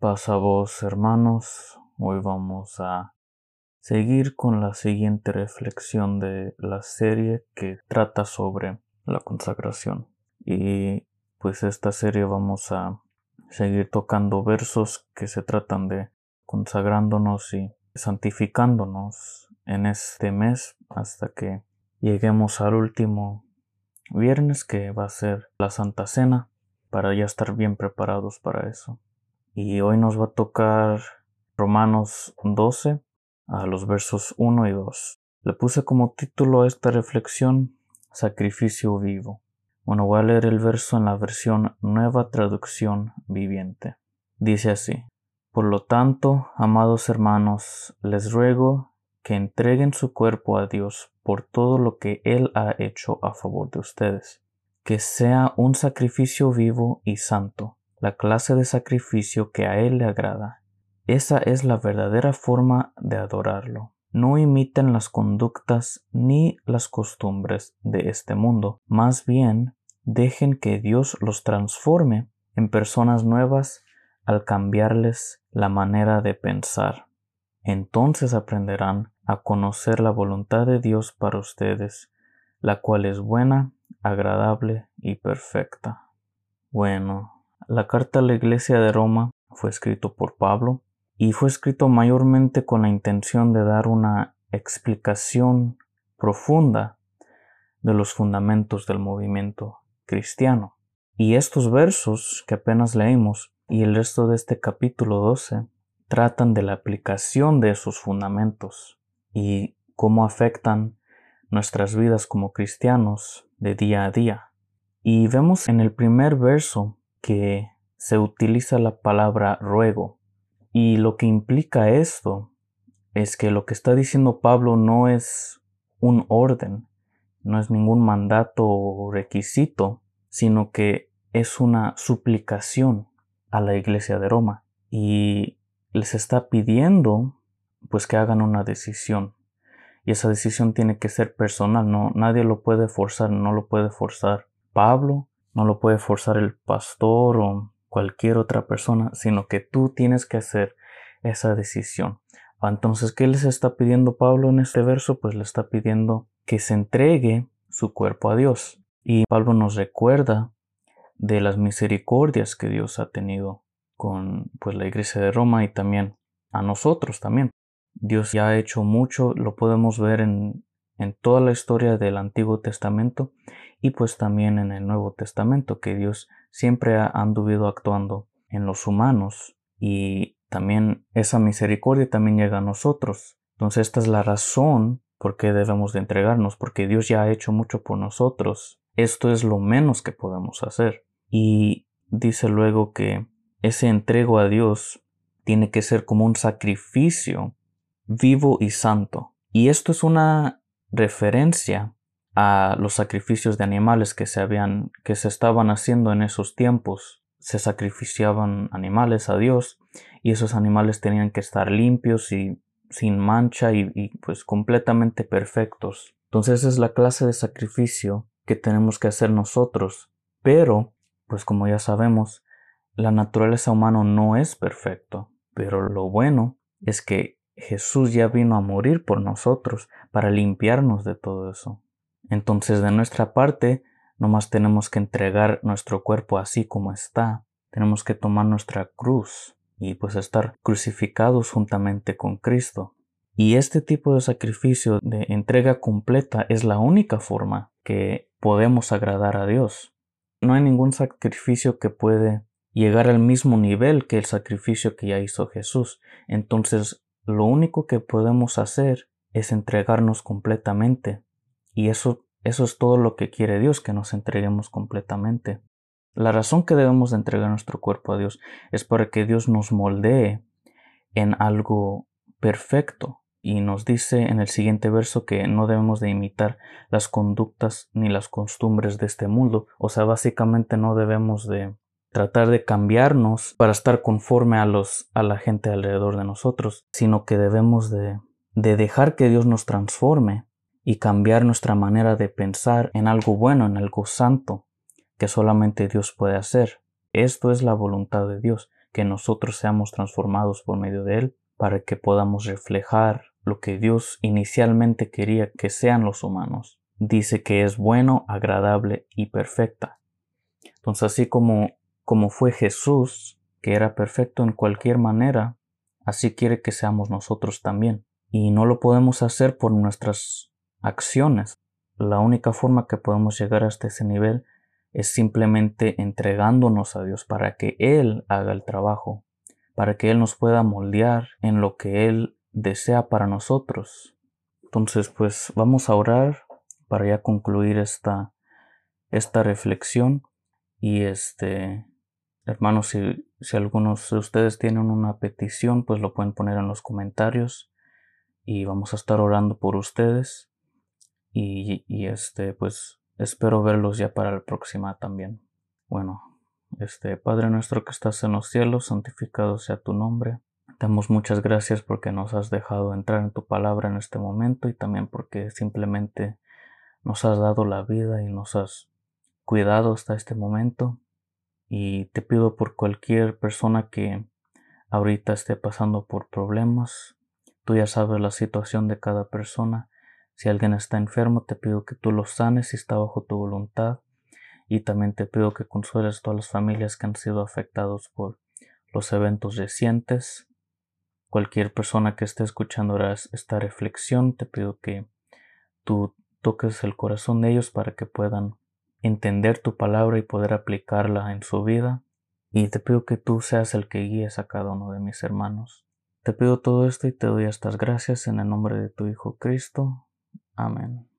Pasa vos, hermanos. Hoy vamos a seguir con la siguiente reflexión de la serie que trata sobre la consagración. Y pues esta serie vamos a seguir tocando versos que se tratan de consagrándonos y santificándonos en este mes hasta que lleguemos al último viernes que va a ser la Santa Cena para ya estar bien preparados para eso. Y hoy nos va a tocar Romanos 12 a los versos 1 y 2. Le puse como título a esta reflexión Sacrificio vivo. Bueno, voy a leer el verso en la versión Nueva Traducción Viviente. Dice así. Por lo tanto, amados hermanos, les ruego que entreguen su cuerpo a Dios por todo lo que Él ha hecho a favor de ustedes, que sea un sacrificio vivo y santo, la clase de sacrificio que a Él le agrada. Esa es la verdadera forma de adorarlo. No imiten las conductas ni las costumbres de este mundo, más bien dejen que Dios los transforme en personas nuevas al cambiarles la manera de pensar. Entonces aprenderán a conocer la voluntad de Dios para ustedes, la cual es buena, agradable y perfecta. Bueno, la carta a la iglesia de Roma fue escrito por Pablo y fue escrito mayormente con la intención de dar una explicación profunda de los fundamentos del movimiento cristiano. Y estos versos que apenas leímos y el resto de este capítulo 12 tratan de la aplicación de esos fundamentos y cómo afectan nuestras vidas como cristianos de día a día. Y vemos en el primer verso que se utiliza la palabra ruego. Y lo que implica esto es que lo que está diciendo Pablo no es un orden, no es ningún mandato o requisito, sino que es una suplicación a la iglesia de Roma. Y les está pidiendo pues que hagan una decisión. Y esa decisión tiene que ser personal no nadie lo puede forzar no lo puede forzar Pablo no lo puede forzar el pastor o cualquier otra persona sino que tú tienes que hacer esa decisión. Entonces qué les está pidiendo Pablo en este verso pues le está pidiendo que se entregue su cuerpo a Dios. Y Pablo nos recuerda de las misericordias que Dios ha tenido con pues la iglesia de Roma y también a nosotros también. Dios ya ha hecho mucho, lo podemos ver en, en toda la historia del Antiguo Testamento y pues también en el Nuevo Testamento, que Dios siempre ha anduvido actuando en los humanos y también esa misericordia también llega a nosotros. Entonces esta es la razón por qué debemos de entregarnos, porque Dios ya ha hecho mucho por nosotros. Esto es lo menos que podemos hacer. Y dice luego que ese entrego a Dios tiene que ser como un sacrificio vivo y santo. Y esto es una referencia a los sacrificios de animales que se habían que se estaban haciendo en esos tiempos. Se sacrificiaban animales a Dios y esos animales tenían que estar limpios y sin mancha y, pues completamente perfectos. Entonces esa es la clase de sacrificio que tenemos que hacer nosotros. Pero pues como ya sabemos, la naturaleza humana no es perfecto, pero lo bueno es que Jesús ya vino a morir por nosotros para limpiarnos de todo eso. Entonces de nuestra parte, nomás tenemos que entregar nuestro cuerpo así como está, tenemos que tomar nuestra cruz y pues estar crucificados juntamente con Cristo. Y este tipo de sacrificio de entrega completa es la única forma que podemos agradar a Dios no hay ningún sacrificio que puede llegar al mismo nivel que el sacrificio que ya hizo Jesús. Entonces, lo único que podemos hacer es entregarnos completamente. Y eso, eso es todo lo que quiere Dios, que nos entreguemos completamente. La razón que debemos de entregar nuestro cuerpo a Dios es para que Dios nos moldee en algo perfecto, y nos dice en el siguiente verso que no debemos de imitar las conductas ni las costumbres de este mundo. O sea, básicamente no debemos de tratar de cambiarnos para estar conforme a los a la gente alrededor de nosotros, sino que debemos de, de dejar que Dios nos transforme y cambiar nuestra manera de pensar en algo bueno, en algo santo, que solamente Dios puede hacer. Esto es la voluntad de Dios, que nosotros seamos transformados por medio de Él para que podamos reflejar lo que Dios inicialmente quería que sean los humanos. Dice que es bueno, agradable y perfecta. Entonces, así como, como fue Jesús, que era perfecto en cualquier manera, así quiere que seamos nosotros también. Y no lo podemos hacer por nuestras acciones. La única forma que podemos llegar hasta ese nivel es simplemente entregándonos a Dios para que Él haga el trabajo, para que Él nos pueda moldear en lo que Él desea para nosotros. Entonces, pues vamos a orar para ya concluir esta, esta reflexión. Y este, hermanos, si, si algunos de ustedes tienen una petición, pues lo pueden poner en los comentarios y vamos a estar orando por ustedes. Y, y este, pues espero verlos ya para la próxima también. Bueno, este Padre nuestro que estás en los cielos, santificado sea tu nombre. Damos muchas gracias porque nos has dejado entrar en tu palabra en este momento y también porque simplemente nos has dado la vida y nos has cuidado hasta este momento. Y te pido por cualquier persona que ahorita esté pasando por problemas. Tú ya sabes la situación de cada persona. Si alguien está enfermo, te pido que tú lo sanes si está bajo tu voluntad y también te pido que consueles todas las familias que han sido afectados por los eventos recientes. Cualquier persona que esté escuchando esta reflexión, te pido que tú toques el corazón de ellos para que puedan entender tu palabra y poder aplicarla en su vida. Y te pido que tú seas el que guíes a cada uno de mis hermanos. Te pido todo esto y te doy estas gracias en el nombre de tu Hijo Cristo. Amen.